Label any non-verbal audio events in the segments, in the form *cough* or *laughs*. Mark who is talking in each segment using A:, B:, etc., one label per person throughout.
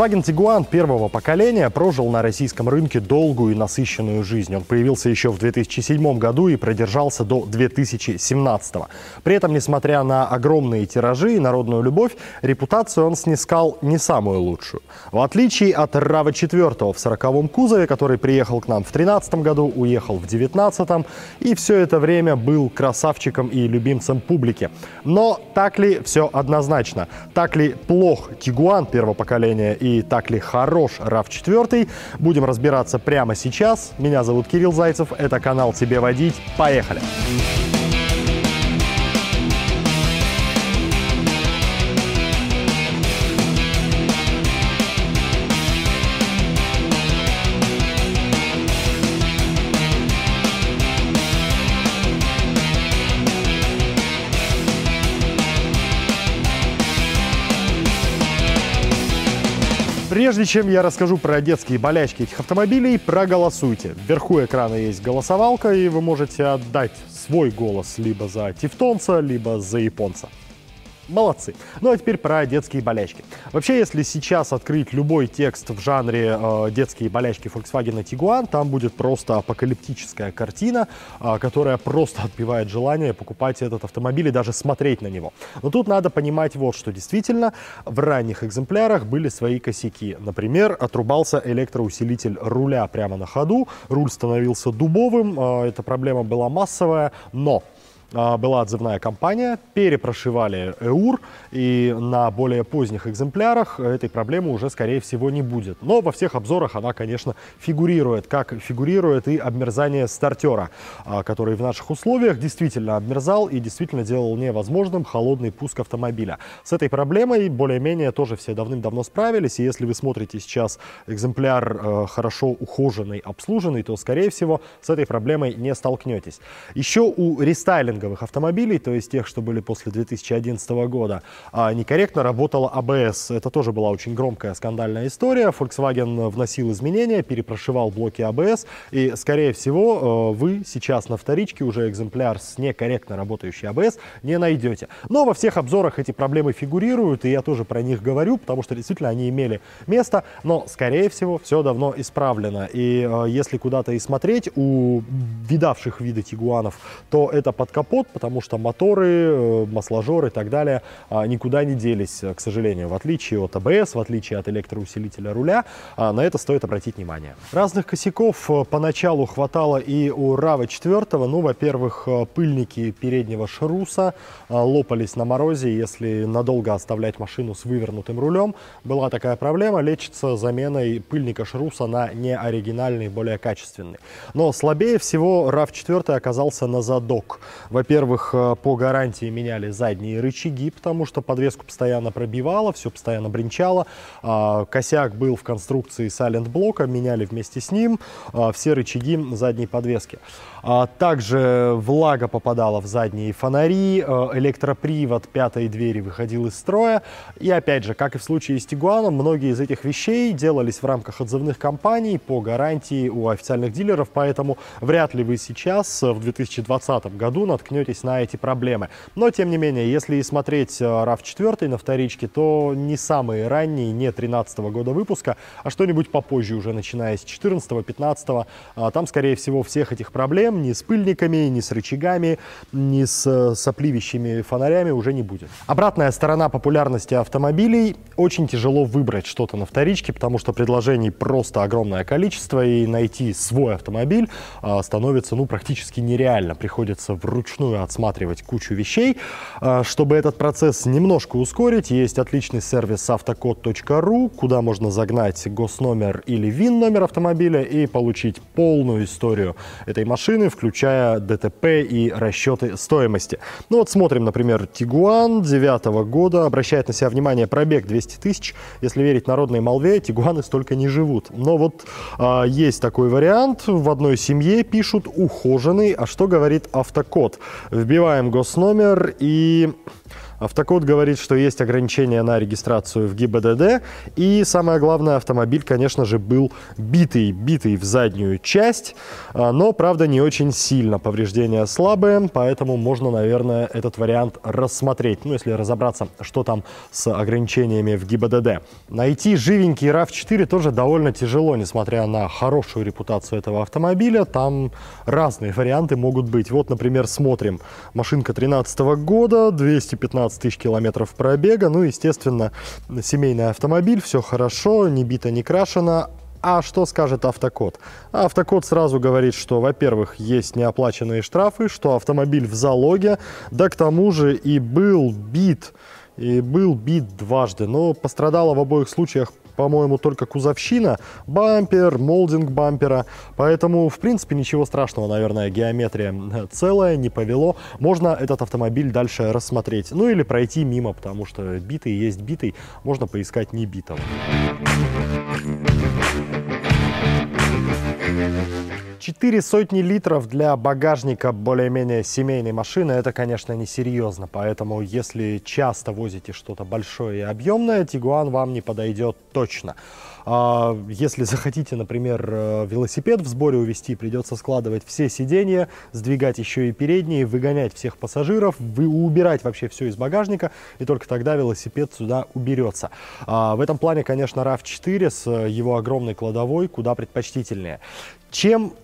A: Volkswagen Tiguan первого поколения прожил на российском рынке долгую и насыщенную жизнь. Он появился еще в 2007 году и продержался до 2017. При этом, несмотря на огромные тиражи и народную любовь, репутацию он снискал не самую лучшую. В отличие от RAV4 в 40-м кузове, который приехал к нам в 2013 году, уехал в 2019 и все это время был красавчиком и любимцем публики. Но так ли все однозначно? Так ли плох Тигуан первого поколения и так ли хорош RAV4, будем разбираться прямо сейчас. Меня зовут Кирилл Зайцев, это канал «Тебе водить». Поехали! Поехали! Прежде чем я расскажу про детские болячки этих автомобилей, проголосуйте. Вверху экрана есть голосовалка, и вы можете отдать свой голос либо за тевтонца, либо за японца. Молодцы. Ну а теперь про детские болячки. Вообще, если сейчас открыть любой текст в жанре э, детские болячки Volkswagen Tiguan, там будет просто апокалиптическая картина, э, которая просто *laughs* отбивает желание покупать этот автомобиль и даже смотреть на него. Но тут надо понимать вот что. Действительно, в ранних экземплярах были свои косяки. Например, отрубался электроусилитель руля прямо на ходу, руль становился дубовым, э, эта проблема была массовая, но была отзывная кампания, перепрошивали ЭУР, и на более поздних экземплярах этой проблемы уже, скорее всего, не будет. Но во всех обзорах она, конечно, фигурирует, как фигурирует и обмерзание стартера, а, который в наших условиях действительно обмерзал и действительно делал невозможным холодный пуск автомобиля. С этой проблемой более-менее тоже все давным-давно справились, и если вы смотрите сейчас экземпляр э, хорошо ухоженный, обслуженный, то, скорее всего, с этой проблемой не столкнетесь. Еще у рестайлинга рестайлинговых автомобилей, то есть тех, что были после 2011 года, а, некорректно работала АБС. Это тоже была очень громкая скандальная история. Volkswagen вносил изменения, перепрошивал блоки АБС, и, скорее всего, э, вы сейчас на вторичке уже экземпляр с некорректно работающей АБС не найдете. Но во всех обзорах эти проблемы фигурируют, и я тоже про них говорю, потому что действительно они имели место, но, скорее всего, все давно исправлено. И э, если куда-то и смотреть у видавших виды тигуанов, то это под капотом капот, потому что моторы, э, масложоры и так далее а, никуда не делись, к сожалению, в отличие от АБС, в отличие от электроусилителя руля. А, на это стоит обратить внимание. Разных косяков э, поначалу хватало и у RAV 4. Ну, во-первых, э, пыльники переднего шруса лопались на морозе, если надолго оставлять машину с вывернутым рулем. Была такая проблема, лечится заменой пыльника шруса на неоригинальный, более качественный. Но слабее всего RAV 4 оказался на задок. Во-первых, э, по гарантии меняли задние рычаги, потому что подвеску постоянно пробивало, все постоянно бренчало. А, косяк был в конструкции Silent блока, меняли вместе с ним а, все рычаги задней подвески. А, также влага попадала в задние фонари, э, электропривод пятой двери выходил из строя. И опять же, как и в случае с Тигуаном, многие из этих вещей делались в рамках отзывных кампаний по гарантии у официальных дилеров, поэтому вряд ли вы сейчас, э, в 2020 году, наткнетесь наткнетесь на эти проблемы. Но, тем не менее, если смотреть RAV4 э, на вторичке, то не самые ранние, не 13 -го года выпуска, а что-нибудь попозже, уже начиная с 14-15. А, там, скорее всего, всех этих проблем ни с пыльниками, ни с рычагами, ни с э, сопливищими фонарями уже не будет. Обратная сторона популярности автомобилей. Очень тяжело выбрать что-то на вторичке, потому что предложений просто огромное количество, и найти свой автомобиль а, становится ну, практически нереально. Приходится вручную вручную отсматривать кучу вещей. А, чтобы этот процесс немножко ускорить, есть отличный сервис автокод.ру, куда можно загнать госномер или ВИН-номер автомобиля и получить полную историю этой машины, включая ДТП и расчеты стоимости. Ну вот смотрим, например, Тигуан 9 года, обращает на себя внимание пробег 200 тысяч. Если верить народной молве, Тигуаны столько не живут. Но вот а, есть такой вариант, в одной семье пишут ухоженный, а что говорит автокод? Вбиваем госномер и Автокод говорит, что есть ограничения на регистрацию в ГИБДД. И самое главное, автомобиль, конечно же, был битый, битый в заднюю часть, а, но, правда, не очень сильно. Повреждения слабые, поэтому можно, наверное, этот вариант рассмотреть. Ну, если разобраться, что там с ограничениями в ГИБДД. Найти живенький RAV4 тоже довольно тяжело, несмотря на хорошую репутацию этого автомобиля. Там разные варианты могут быть. Вот, например, смотрим. Машинка 2013 года, 215 тысяч километров пробега. Ну, естественно, семейный автомобиль, все хорошо, не бито, не крашено. А что скажет автокод? Автокод сразу говорит, что, во-первых, есть неоплаченные штрафы, что автомобиль в залоге, да к тому же и был бит, и был бит дважды, но пострадала в обоих случаях по-моему, только кузовщина, бампер, молдинг бампера. Поэтому, в принципе, ничего страшного, наверное, геометрия целая, не повело. Можно этот автомобиль дальше рассмотреть. Ну или пройти мимо, потому что битый есть битый, можно поискать не битого. Четыре сотни литров для багажника более-менее семейной машины, это, конечно, несерьезно. Поэтому, если часто возите что-то большое и объемное, Тигуан вам не подойдет точно. А если захотите, например, э, велосипед в сборе увезти, придется складывать все сиденья, сдвигать еще и передние, выгонять всех пассажиров, вы убирать вообще все из багажника, и только тогда велосипед сюда уберется. А в этом плане, конечно, RAV4 с его огромной кладовой куда предпочтительнее. Чем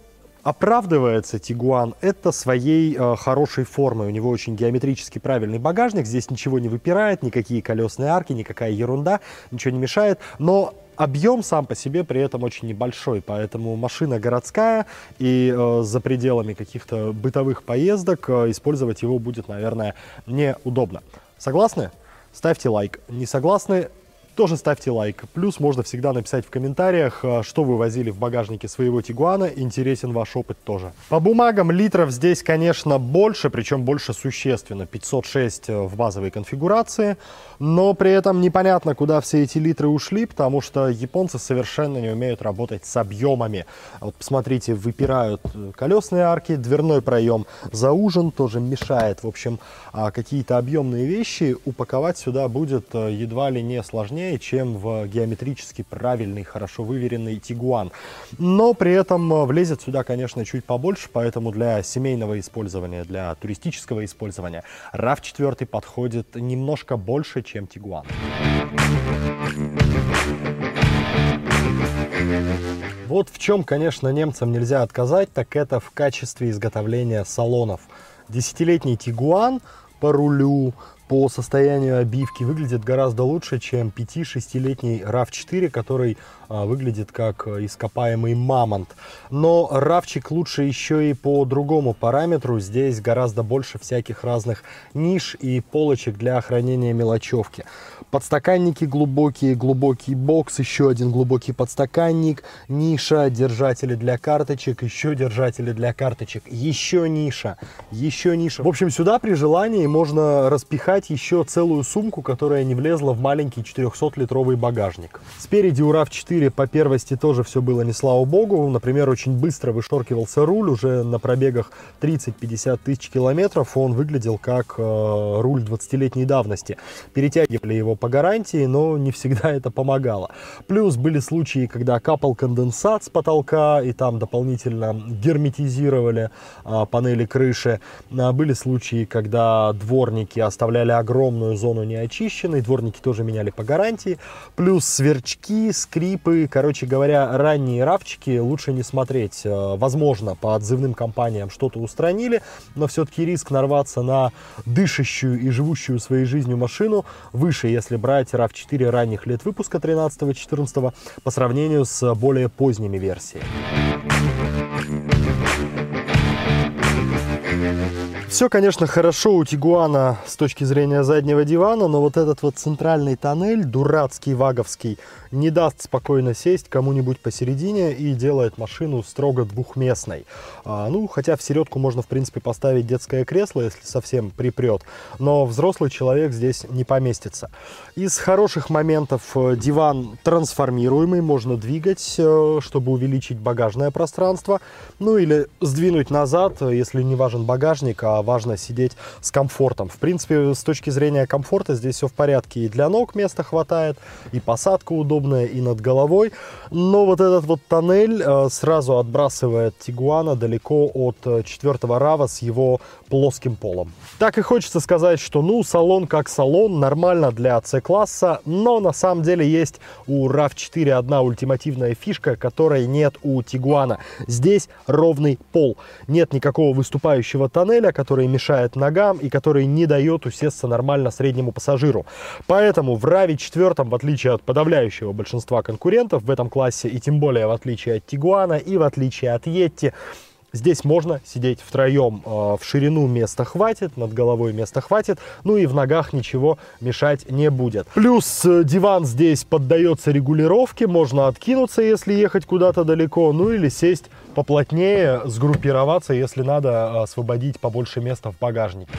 A: оправдывается Тигуан это своей э, хорошей формой. У него очень геометрически правильный багажник, здесь ничего не выпирает, никакие колесные арки, никакая ерунда, ничего не мешает. Но объем сам по себе при этом очень небольшой, поэтому машина городская и э, за пределами каких-то бытовых поездок э, использовать его будет, наверное, неудобно. Согласны? Ставьте лайк. Не согласны? Тоже ставьте лайк. Плюс можно всегда написать в комментариях, э, что вы возили в багажнике своего Тигуана. Интересен ваш опыт тоже. По бумагам литров здесь, конечно, больше, причем больше существенно. 506 э, в базовой конфигурации. Но при этом непонятно, куда все эти литры ушли, потому что японцы совершенно не умеют работать с объемами. Вот посмотрите, выпирают э, колесные арки, дверной проем заужен, тоже мешает. В общем, а какие-то объемные вещи упаковать сюда будет едва ли не сложнее сложнее, чем в геометрически правильный, хорошо выверенный Тигуан. Но при этом э, влезет сюда, конечно, чуть побольше, поэтому для семейного использования, для туристического использования RAV4 подходит немножко больше, чем Тигуан. Вот в чем, конечно, немцам нельзя отказать, так это в качестве изготовления салонов. Десятилетний Тигуан по рулю, по состоянию обивки выглядит гораздо лучше, чем 5-6-летний RAV4, который а, выглядит как ископаемый мамонт. Но равчик лучше еще и по другому параметру. Здесь гораздо больше всяких разных ниш и полочек для хранения мелочевки. Подстаканники глубокие, глубокий бокс, еще один глубокий подстаканник, ниша, держатели для карточек, еще держатели для карточек, еще ниша, еще ниша. В общем, сюда при желании можно распихать еще целую сумку, которая не влезла в маленький 400-литровый багажник. Спереди у RAV4 4 по первости тоже все было не слава богу. Например, очень быстро вышоркивался руль, уже на пробегах 30-50 тысяч километров он выглядел как э, руль 20-летней давности. Перетягивали его по гарантии, но не всегда это помогало. Плюс были случаи, когда капал конденсат с потолка и там дополнительно герметизировали э, панели крыши. А были случаи, когда дворники оставляли огромную зону неочищенной, дворники тоже меняли по гарантии. Плюс сверчки, скрип типы, короче говоря, ранние равчики лучше не смотреть. Э, возможно, по отзывным компаниям что-то устранили, но все-таки риск нарваться на дышащую и живущую своей жизнью машину выше, если брать RAV4 ранних лет выпуска 13-14 по сравнению с более поздними версиями. Все, конечно, хорошо у Тигуана с точки зрения заднего дивана, но вот этот вот центральный тоннель, дурацкий, ваговский, не даст спокойно сесть кому-нибудь посередине и делает машину строго двухместной. А, ну, хотя в середку можно, в принципе, поставить детское кресло, если совсем припрет, но взрослый человек здесь не поместится. Из хороших моментов э, диван трансформируемый, можно двигать, э, чтобы увеличить багажное пространство, ну или сдвинуть назад, если не важен багажник, а важно сидеть с комфортом. В принципе, с точки зрения комфорта здесь все в порядке. И для ног места хватает, и посадка удобная, и над головой. Но вот этот вот тоннель э, сразу отбрасывает Тигуана далеко от э, четвертого рава с его плоским полом. Так и хочется сказать, что ну салон как салон, нормально для C-класса, но на самом деле есть у RAV4 одна ультимативная фишка, которой нет у Тигуана. Здесь ровный пол. Нет никакого выступающего тоннеля, который мешает ногам и который не дает усесться нормально среднему пассажиру. Поэтому в RAV4, в отличие от подавляющего большинства конкурентов в этом классе, и тем более в отличие от Тигуана и в отличие от Yeti, Здесь можно сидеть втроем, э, в ширину места хватит, над головой места хватит, ну и в ногах ничего мешать не будет. Плюс э, диван здесь поддается регулировке, можно откинуться, если ехать куда-то далеко, ну или сесть поплотнее, сгруппироваться, если надо э, освободить побольше места в багажнике.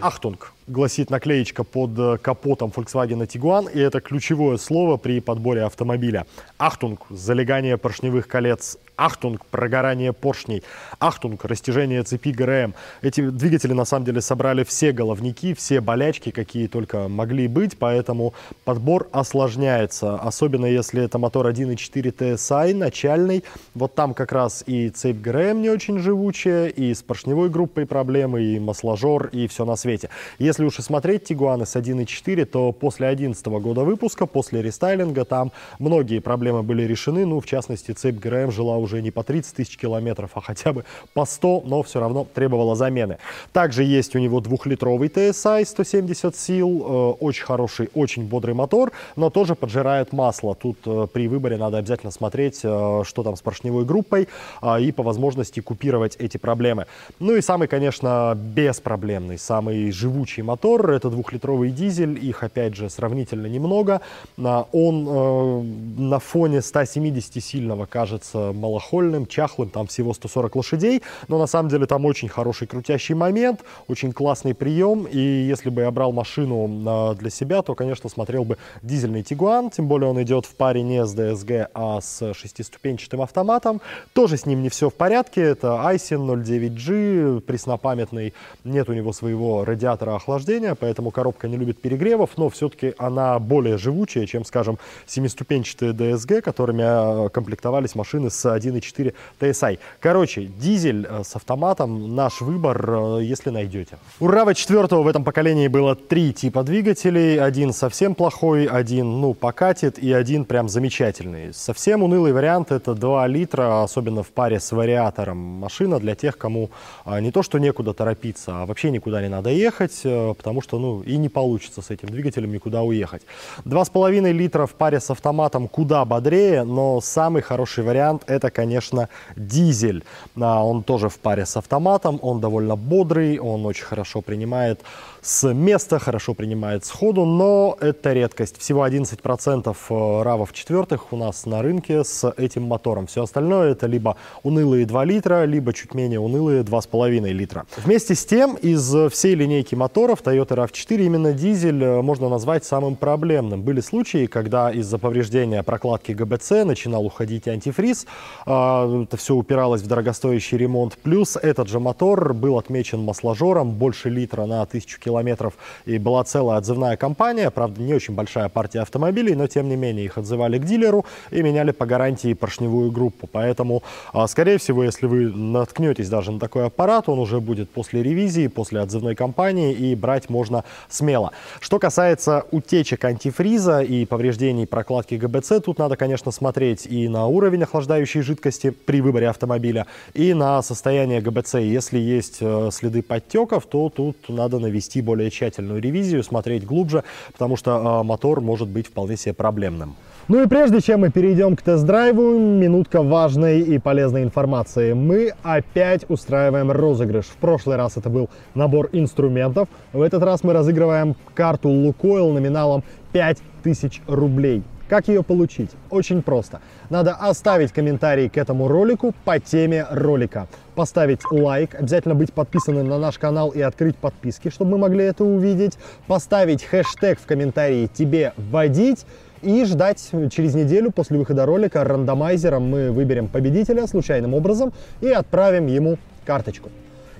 A: Ахтунг гласит наклеечка под э, капотом Volkswagen Tiguan, и это ключевое слово при подборе автомобиля. Achtung – залегание поршневых колец Ахтунг, прогорание поршней, Ахтунг, растяжение цепи ГРМ. Эти двигатели на самом деле собрали все головники, все болячки, какие только могли быть, поэтому подбор осложняется, особенно если это мотор 1.4 TSI начальный. Вот там как раз и цепь ГРМ не очень живучая, и с поршневой группой проблемы, и масложор, и все на свете. Если уж и смотреть Тигуаны с 1.4, то после 2011 года выпуска, после рестайлинга, там многие проблемы были решены, ну, в частности, цепь ГРМ жила уже не по 30 тысяч километров, а хотя бы по 100, но все равно требовала замены. Также есть у него двухлитровый TSI 170 сил, э, очень хороший, очень бодрый мотор, но тоже поджирает масло. Тут э, при выборе надо обязательно смотреть, э, что там с поршневой группой а, и по возможности купировать эти проблемы. Ну и самый, конечно, беспроблемный, самый живучий мотор, это двухлитровый дизель, их опять же сравнительно немного. А, он на фоне 170 сильного кажется мало малохольным, чахлым, там всего 140 лошадей, но на самом деле там очень хороший крутящий момент, очень классный прием, и если бы я брал машину а, для себя, то, конечно, смотрел бы дизельный Тигуан, тем более он идет в паре не с DSG, а с шестиступенчатым автоматом, тоже с ним не все в порядке, это Айсин 09G, преснопамятный, нет у него своего радиатора охлаждения, поэтому коробка не любит перегревов, но все-таки она более живучая, чем, скажем, семиступенчатые DSG, которыми а, комплектовались машины с 1 1.4 TSI. Короче, дизель э, с автоматом наш выбор, э, если найдете. У RAV 4 в этом поколении было три типа двигателей. Один совсем плохой, один, ну, покатит и один прям замечательный. Совсем унылый вариант это 2 литра, особенно в паре с вариатором. Машина для тех, кому не то, что некуда торопиться, а вообще никуда не надо ехать, э, потому что, ну, и не получится с этим двигателем никуда уехать. 2,5 литра в паре с автоматом куда бодрее, но самый хороший вариант это, конечно, дизель. А, он тоже в паре с автоматом, он довольно бодрый, он очень хорошо принимает с места, хорошо принимает сходу, но это редкость. Всего 11% э, равов четвертых у нас на рынке с этим мотором. Все остальное это либо унылые 2 литра, либо чуть менее унылые 2,5 литра. Вместе с тем, из всей линейки моторов Toyota RAV4 именно дизель э, можно назвать самым проблемным. Были случаи, когда из-за повреждения прокладки ГБЦ начинал уходить антифриз, а, это все упиралось в дорогостоящий ремонт. Плюс этот же мотор был отмечен масложором больше литра на 1000 километров. И была целая отзывная компания, правда, не очень большая партия автомобилей, но тем не менее их отзывали к дилеру и меняли по гарантии поршневую группу. Поэтому, а, скорее всего, если вы наткнетесь даже на такой аппарат, он уже будет после ревизии, после отзывной кампании и брать можно смело. Что касается утечек антифриза и повреждений прокладки ГБЦ, тут надо, конечно, смотреть и на уровень охлаждающей жидкости при выборе автомобиля, и на состояние ГБЦ. Если есть э, следы подтеков, то тут надо навести более тщательную ревизию, смотреть глубже, потому что э, мотор может быть вполне себе проблемным. Ну и прежде чем мы перейдем к тест-драйву, минутка важной и полезной информации. Мы опять устраиваем розыгрыш. В прошлый раз это был набор инструментов. В этот раз мы разыгрываем карту Лукойл номиналом 5000 рублей. Как ее получить? Очень просто. Надо оставить комментарий к этому ролику по теме ролика. Поставить лайк, обязательно быть подписанным на наш канал и открыть подписки, чтобы мы могли это увидеть. Поставить хэштег в комментарии «Тебе водить» И ждать через неделю после выхода ролика рандомайзером мы выберем победителя случайным образом и отправим ему карточку.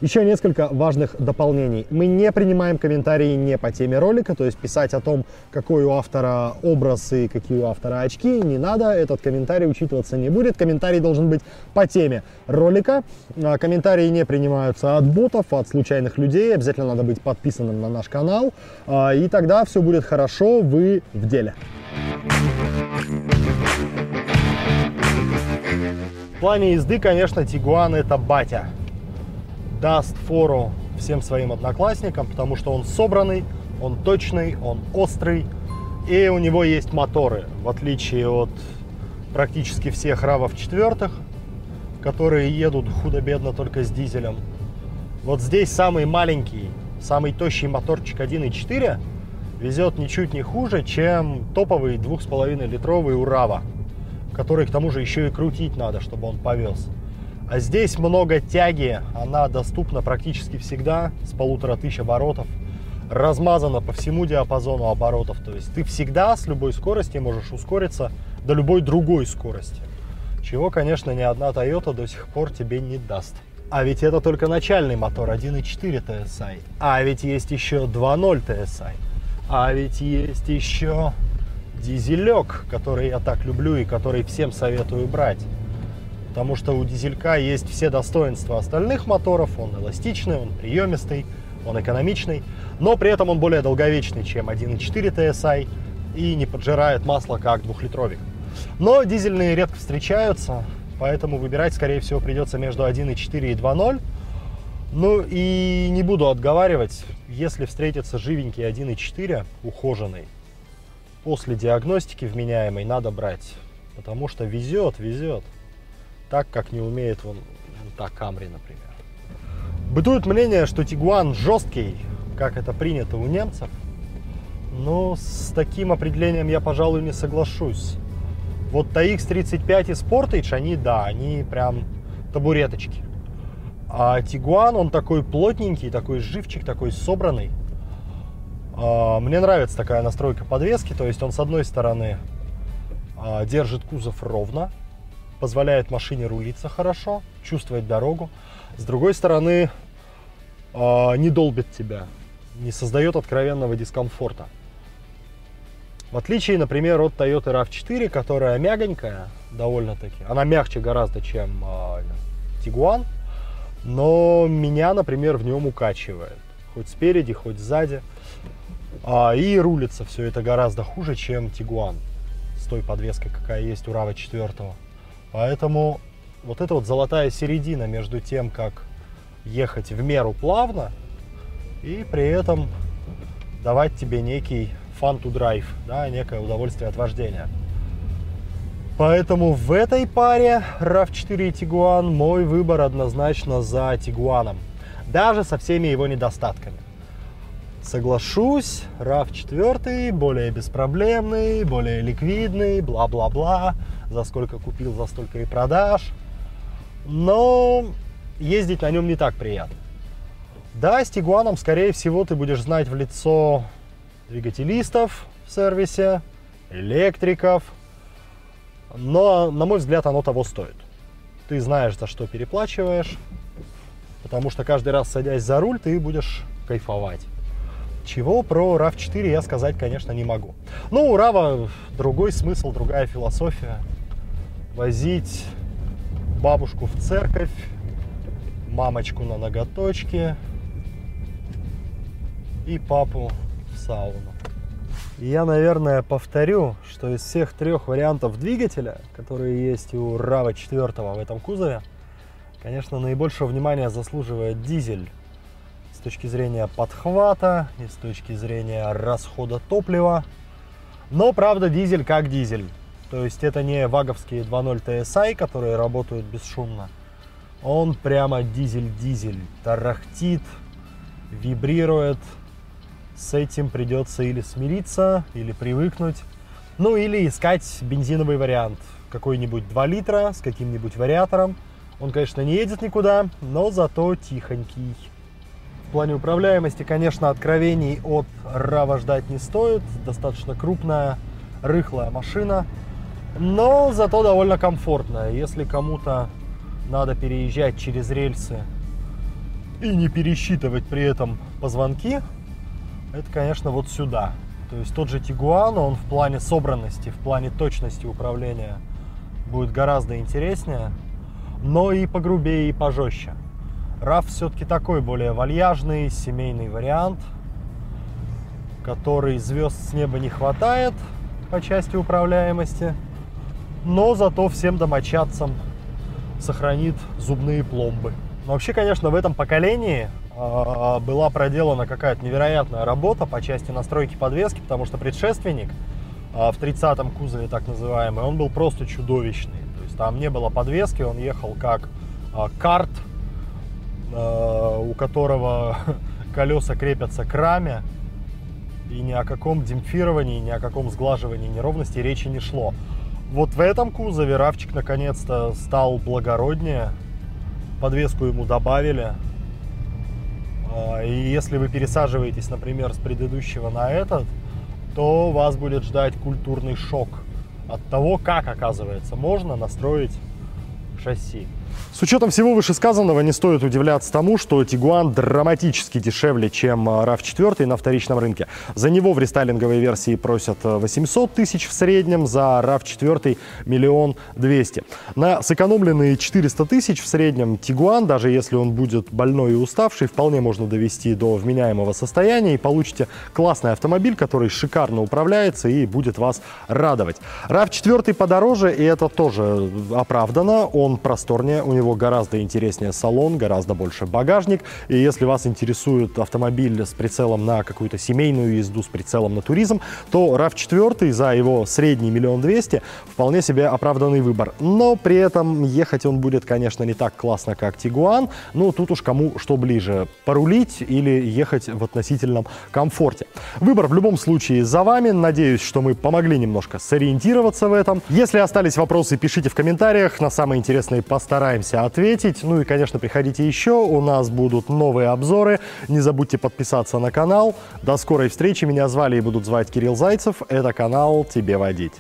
A: Еще несколько важных дополнений. Мы не принимаем комментарии не по теме ролика, то есть писать о том, какой у автора образ и какие у автора очки, не надо, этот комментарий учитываться не будет. Комментарий должен быть по теме ролика. А, комментарии не принимаются от ботов, от случайных людей, обязательно надо быть подписанным на наш канал, а, и тогда все будет хорошо, вы в деле. В плане езды, конечно, Тигуан это батя даст фору всем своим одноклассникам, потому что он собранный, он точный, он острый, и у него есть моторы, в отличие от практически всех равов четвертых, которые едут худо-бедно только с дизелем. Вот здесь самый маленький, самый тощий моторчик 1.4 везет ничуть не хуже, чем топовый 2,5 литровый Урава, который к тому же еще и крутить надо, чтобы он повез. А здесь много тяги, она доступна практически всегда с полутора тысяч оборотов, размазана по всему диапазону оборотов. То есть ты всегда с любой скорости можешь ускориться до любой другой скорости. Чего, конечно, ни одна Toyota до сих пор тебе не даст. А ведь это только начальный мотор 1.4 TSI. А ведь есть еще 2.0 TSI. А ведь есть еще дизелек, который я так люблю и который всем советую брать потому что у дизелька есть все достоинства остальных моторов. Он эластичный, он приемистый, он экономичный, но при этом он более долговечный, чем 1.4 TSI и не поджирает масло, как двухлитровик. Но дизельные редко встречаются, поэтому выбирать, скорее всего, придется между 1.4 и 2.0. Ну и не буду отговаривать, если встретится живенький 1.4, ухоженный, после диагностики вменяемой надо брать, потому что везет, везет так, как не умеет вон, вон та Камри, например. Бытует мнение, что Тигуан жесткий, как это принято у немцев, но с таким определением я, пожалуй, не соглашусь. Вот TX35 и Sportage, они, да, они прям табуреточки. А Тигуан, он такой плотненький, такой живчик, такой собранный. А, мне нравится такая настройка подвески, то есть он с одной стороны а, держит кузов ровно, позволяет машине рулиться хорошо, чувствовать дорогу. С другой стороны, э, не долбит тебя, не создает откровенного дискомфорта. В отличие, например, от Toyota RAV4, которая мягонькая довольно-таки, она мягче гораздо, чем Tiguan, но меня, например, в нем укачивает. Хоть спереди, хоть сзади. А, и рулится все это гораздо хуже, чем Tiguan с той подвеской, какая есть у RAV4. Поэтому вот эта вот золотая середина между тем, как ехать в меру плавно и при этом давать тебе некий fun to drive, да, некое удовольствие от вождения. Поэтому в этой паре RAV4 и Tiguan мой выбор однозначно за Tiguan. Даже со всеми его недостатками. Соглашусь, RAV4 более беспроблемный, более ликвидный, бла-бла-бла за сколько купил, за столько и продаж. Но ездить на нем не так приятно. Да, с Тигуаном, скорее всего, ты будешь знать в лицо двигателистов в сервисе, электриков, но, на мой взгляд, оно того стоит. Ты знаешь, за что переплачиваешь, потому что каждый раз, садясь за руль, ты будешь кайфовать. Чего про RAV4 я сказать, конечно, не могу. Ну, у RAV другой смысл, другая философия возить бабушку в церковь, мамочку на ноготочке и папу в сауну. Я, наверное, повторю, что из всех трех вариантов двигателя, которые есть у RAV 4 в этом кузове, конечно, наибольшего внимания заслуживает дизель с точки зрения подхвата и с точки зрения расхода топлива. Но, правда, дизель как дизель. То есть это не ваговские 2.0 TSI, которые работают бесшумно. Он прямо дизель-дизель, тарахтит, вибрирует. С этим придется или смириться, или привыкнуть. Ну или искать бензиновый вариант. Какой-нибудь 2 литра с каким-нибудь вариатором. Он, конечно, не едет никуда, но зато тихонький. В плане управляемости, конечно, откровений от RAV ждать не стоит. Достаточно крупная рыхлая машина, но зато довольно комфортная. Если кому-то надо переезжать через рельсы и не пересчитывать при этом позвонки, это, конечно, вот сюда. То есть тот же Тигуан, он в плане собранности, в плане точности управления будет гораздо интереснее, но и погрубее, и пожестче. RAV все-таки такой более вальяжный, семейный вариант, который звезд с неба не хватает по части управляемости, но зато всем домочадцам сохранит зубные пломбы. Но вообще, конечно, в этом поколении была проделана какая-то невероятная работа по части настройки подвески, потому что предшественник э, в 30-м кузове, так называемый, он был просто чудовищный. То есть там не было подвески, он ехал как э, карт, у которого *laughs* колеса крепятся к раме, и ни о каком демпфировании, ни о каком сглаживании неровности речи не шло. Вот в этом кузове Равчик наконец-то стал благороднее, подвеску ему добавили. А, и если вы пересаживаетесь, например, с предыдущего на этот, то вас будет ждать культурный шок от того, как, оказывается, можно настроить шасси. С учетом всего вышесказанного не стоит удивляться тому, что Тигуан драматически дешевле, чем RAV4 на вторичном рынке. За него в рестайлинговой версии просят 800 тысяч в среднем, за RAV4 миллион двести. На сэкономленные 400 тысяч в среднем Тигуан, даже если он будет больной и уставший, вполне можно довести до вменяемого состояния и получите классный автомобиль, который шикарно управляется и будет вас радовать. RAV4 подороже, и это тоже оправдано. Он просторнее, у него гораздо интереснее салон, гораздо больше багажник. И если вас интересует автомобиль с прицелом на какую-то семейную езду, с прицелом на туризм, то RAV4 за его средний миллион двести вполне себе оправданный выбор. Но при этом ехать он будет, конечно, не так классно, как Тигуан. Ну, тут уж кому что ближе, порулить или ехать в относительном комфорте. Выбор в любом случае за вами. Надеюсь, что мы помогли немножко сориентироваться в этом. Если остались вопросы, пишите в комментариях. На самые интересные постараемся ответить. Ну и, конечно, приходите еще. У нас будут новые обзоры. Не забудьте подписаться на канал. До скорой встречи. Меня звали и будут звать Кирилл Зайцев. Это канал «Тебе водить».